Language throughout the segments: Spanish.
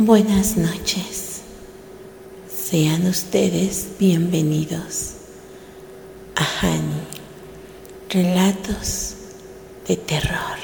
Buenas noches. Sean ustedes bienvenidos a Hani, relatos de terror,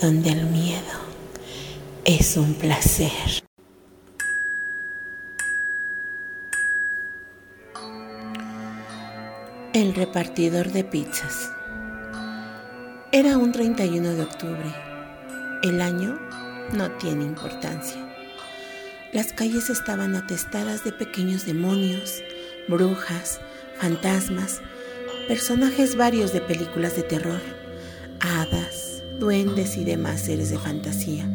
donde el miedo es un placer. El repartidor de pizzas. Era un 31 de octubre. El año no tiene importancia. Las calles estaban atestadas de pequeños demonios, brujas, fantasmas, personajes varios de películas de terror, hadas, duendes y demás seres de fantasía,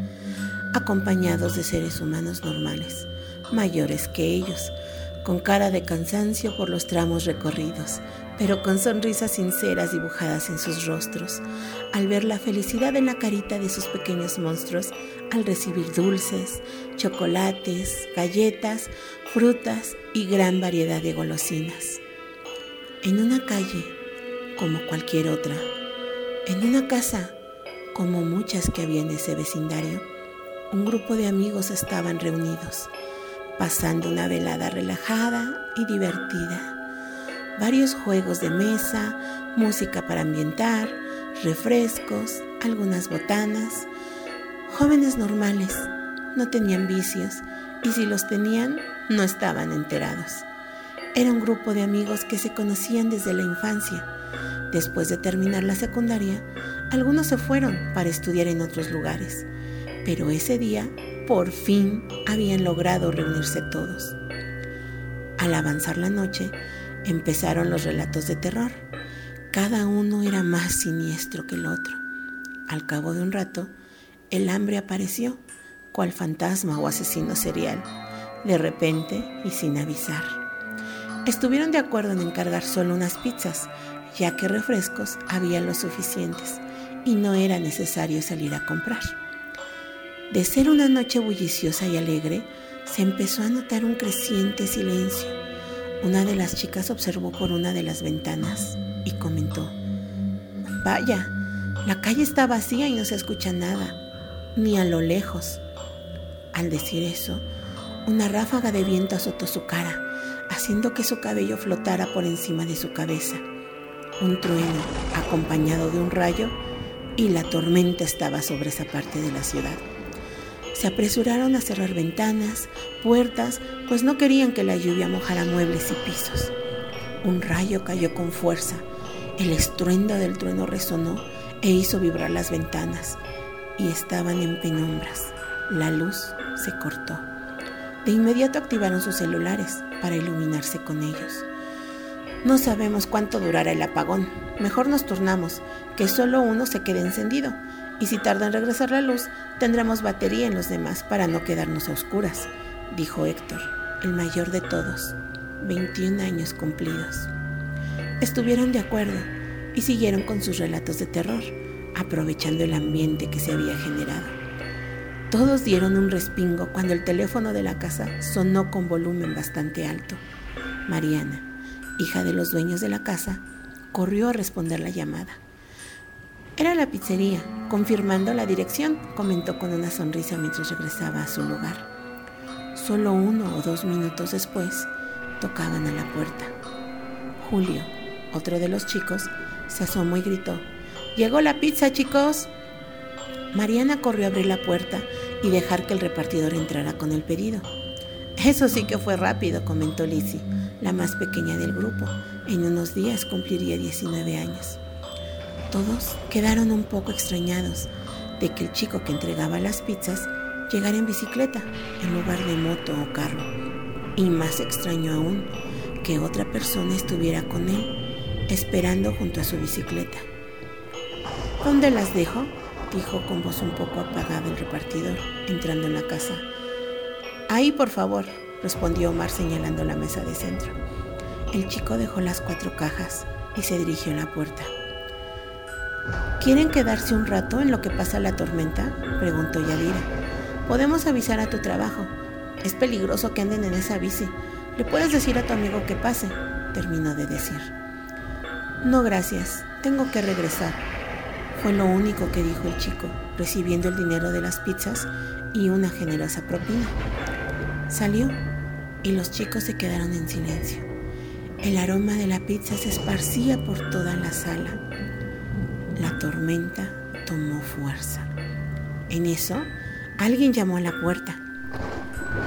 acompañados de seres humanos normales, mayores que ellos, con cara de cansancio por los tramos recorridos, pero con sonrisas sinceras dibujadas en sus rostros, al ver la felicidad en la carita de sus pequeños monstruos, al recibir dulces, chocolates, galletas, frutas y gran variedad de golosinas. En una calle, como cualquier otra, en una casa, como muchas que había en ese vecindario, un grupo de amigos estaban reunidos, pasando una velada relajada y divertida varios juegos de mesa, música para ambientar, refrescos, algunas botanas. Jóvenes normales, no tenían vicios y si los tenían, no estaban enterados. Era un grupo de amigos que se conocían desde la infancia. Después de terminar la secundaria, algunos se fueron para estudiar en otros lugares, pero ese día, por fin, habían logrado reunirse todos. Al avanzar la noche, Empezaron los relatos de terror. Cada uno era más siniestro que el otro. Al cabo de un rato, el hambre apareció, cual fantasma o asesino serial, de repente y sin avisar. Estuvieron de acuerdo en encargar solo unas pizzas, ya que refrescos había lo suficientes y no era necesario salir a comprar. De ser una noche bulliciosa y alegre, se empezó a notar un creciente silencio una de las chicas observó por una de las ventanas y comentó, Vaya, la calle está vacía y no se escucha nada, ni a lo lejos. Al decir eso, una ráfaga de viento azotó su cara, haciendo que su cabello flotara por encima de su cabeza. Un trueno, acompañado de un rayo, y la tormenta estaba sobre esa parte de la ciudad. Se apresuraron a cerrar ventanas, puertas, pues no querían que la lluvia mojara muebles y pisos. Un rayo cayó con fuerza. El estruendo del trueno resonó e hizo vibrar las ventanas y estaban en penumbras. La luz se cortó. De inmediato activaron sus celulares para iluminarse con ellos. No sabemos cuánto durará el apagón. Mejor nos turnamos, que solo uno se quede encendido y si tarda en regresar la luz, tendremos batería en los demás para no quedarnos a oscuras, dijo Héctor, el mayor de todos, 21 años cumplidos. Estuvieron de acuerdo y siguieron con sus relatos de terror, aprovechando el ambiente que se había generado. Todos dieron un respingo cuando el teléfono de la casa sonó con volumen bastante alto. Mariana, hija de los dueños de la casa, corrió a responder la llamada. Era la pizzería, confirmando la dirección, comentó con una sonrisa mientras regresaba a su lugar. Solo uno o dos minutos después, tocaban a la puerta. Julio, otro de los chicos, se asomó y gritó, Llegó la pizza, chicos. Mariana corrió a abrir la puerta y dejar que el repartidor entrara con el pedido. Eso sí que fue rápido, comentó Lizzie, la más pequeña del grupo. En unos días cumpliría 19 años. Todos quedaron un poco extrañados de que el chico que entregaba las pizzas llegara en bicicleta en lugar de moto o carro. Y más extraño aún que otra persona estuviera con él, esperando junto a su bicicleta. ¿Dónde las dejo? dijo con voz un poco apagada el repartidor, entrando en la casa. Ahí, por favor, respondió Omar señalando la mesa de centro. El chico dejó las cuatro cajas y se dirigió a la puerta. ¿Quieren quedarse un rato en lo que pasa la tormenta? preguntó Yadira. Podemos avisar a tu trabajo. Es peligroso que anden en esa bici. Le puedes decir a tu amigo que pase, terminó de decir. No, gracias. Tengo que regresar. Fue lo único que dijo el chico, recibiendo el dinero de las pizzas y una generosa propina. Salió y los chicos se quedaron en silencio. El aroma de la pizza se esparcía por toda la sala. Tormenta tomó fuerza. En eso, alguien llamó a la puerta.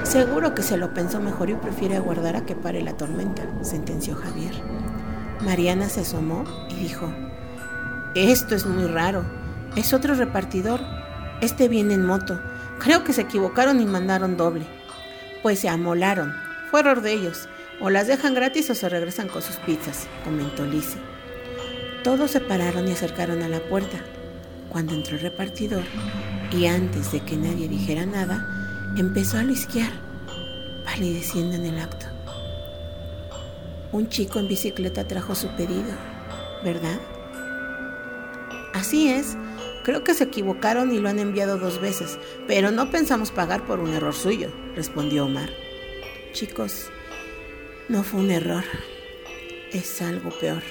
Seguro que se lo pensó mejor y prefiere aguardar a que pare la tormenta, sentenció Javier. Mariana se asomó y dijo, esto es muy raro. Es otro repartidor. Este viene en moto. Creo que se equivocaron y mandaron doble. Pues se amolaron. Fue error de ellos. O las dejan gratis o se regresan con sus pizzas, comentó Lise. Todos se pararon y acercaron a la puerta. Cuando entró el repartidor, y antes de que nadie dijera nada, empezó a lisquear, palideciendo en el acto. Un chico en bicicleta trajo su pedido, ¿verdad? Así es, creo que se equivocaron y lo han enviado dos veces, pero no pensamos pagar por un error suyo, respondió Omar. Chicos, no fue un error, es algo peor.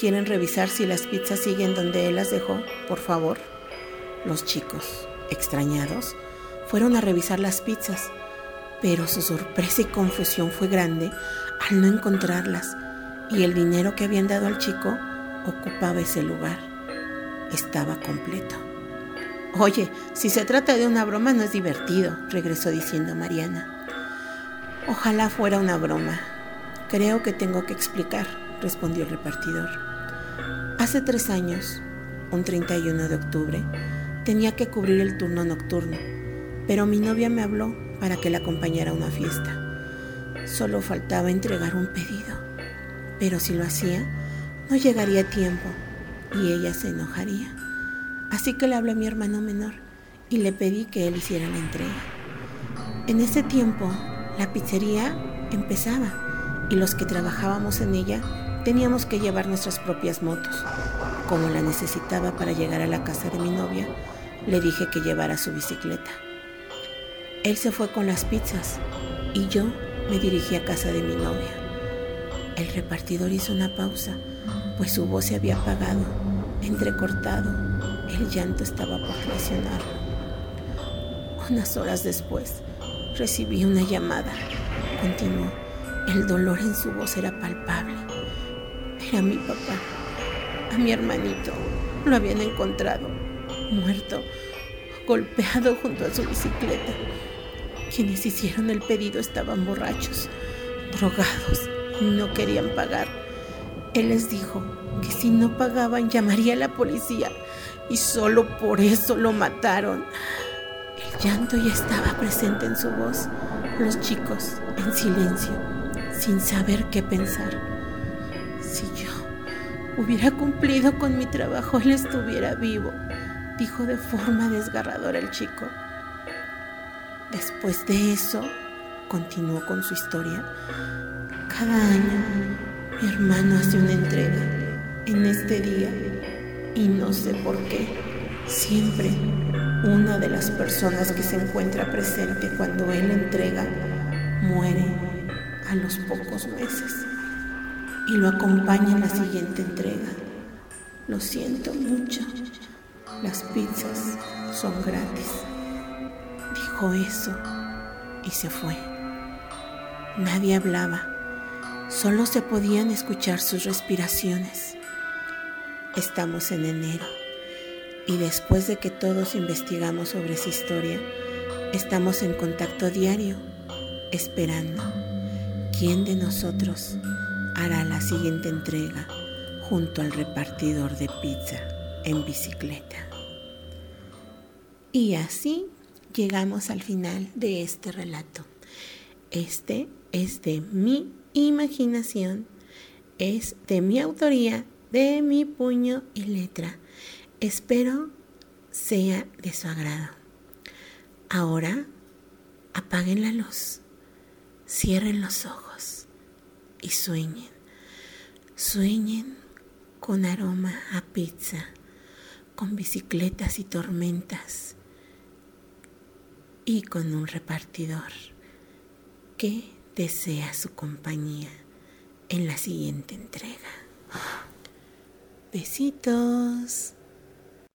¿Quieren revisar si las pizzas siguen donde él las dejó, por favor? Los chicos, extrañados, fueron a revisar las pizzas, pero su sorpresa y confusión fue grande al no encontrarlas y el dinero que habían dado al chico ocupaba ese lugar. Estaba completo. Oye, si se trata de una broma no es divertido, regresó diciendo Mariana. Ojalá fuera una broma. Creo que tengo que explicar, respondió el repartidor. Hace tres años, un 31 de octubre, tenía que cubrir el turno nocturno, pero mi novia me habló para que la acompañara a una fiesta. Solo faltaba entregar un pedido, pero si lo hacía, no llegaría a tiempo y ella se enojaría. Así que le hablé a mi hermano menor y le pedí que él hiciera la entrega. En ese tiempo la pizzería empezaba y los que trabajábamos en ella teníamos que llevar nuestras propias motos. Como la necesitaba para llegar a la casa de mi novia, le dije que llevara su bicicleta. Él se fue con las pizzas y yo me dirigí a casa de mi novia. El repartidor hizo una pausa, pues su voz se había apagado, entrecortado. El llanto estaba por. Unas horas después, Recibí una llamada. Continuó. El dolor en su voz era palpable. Era mi papá. A mi hermanito. Lo habían encontrado. Muerto. Golpeado junto a su bicicleta. Quienes hicieron el pedido estaban borrachos. Drogados. No querían pagar. Él les dijo que si no pagaban llamaría a la policía. Y solo por eso lo mataron llanto ya estaba presente en su voz. Los chicos, en silencio, sin saber qué pensar. Si yo hubiera cumplido con mi trabajo, él estuviera vivo, dijo de forma desgarradora el chico. Después de eso, continuó con su historia, cada año mi hermano hace una entrega en este día y no sé por qué, siempre una de las personas que se encuentra presente cuando él entrega muere a los pocos meses y lo acompaña en la siguiente entrega. Lo siento mucho, las pizzas son gratis. Dijo eso y se fue. Nadie hablaba, solo se podían escuchar sus respiraciones. Estamos en enero. Y después de que todos investigamos sobre esa historia, estamos en contacto diario, esperando quién de nosotros hará la siguiente entrega junto al repartidor de pizza en bicicleta. Y así llegamos al final de este relato. Este es de mi imaginación, es de mi autoría, de mi puño y letra. Espero sea de su agrado. Ahora apaguen la luz, cierren los ojos y sueñen. Sueñen con aroma a pizza, con bicicletas y tormentas y con un repartidor que desea su compañía en la siguiente entrega. Besitos.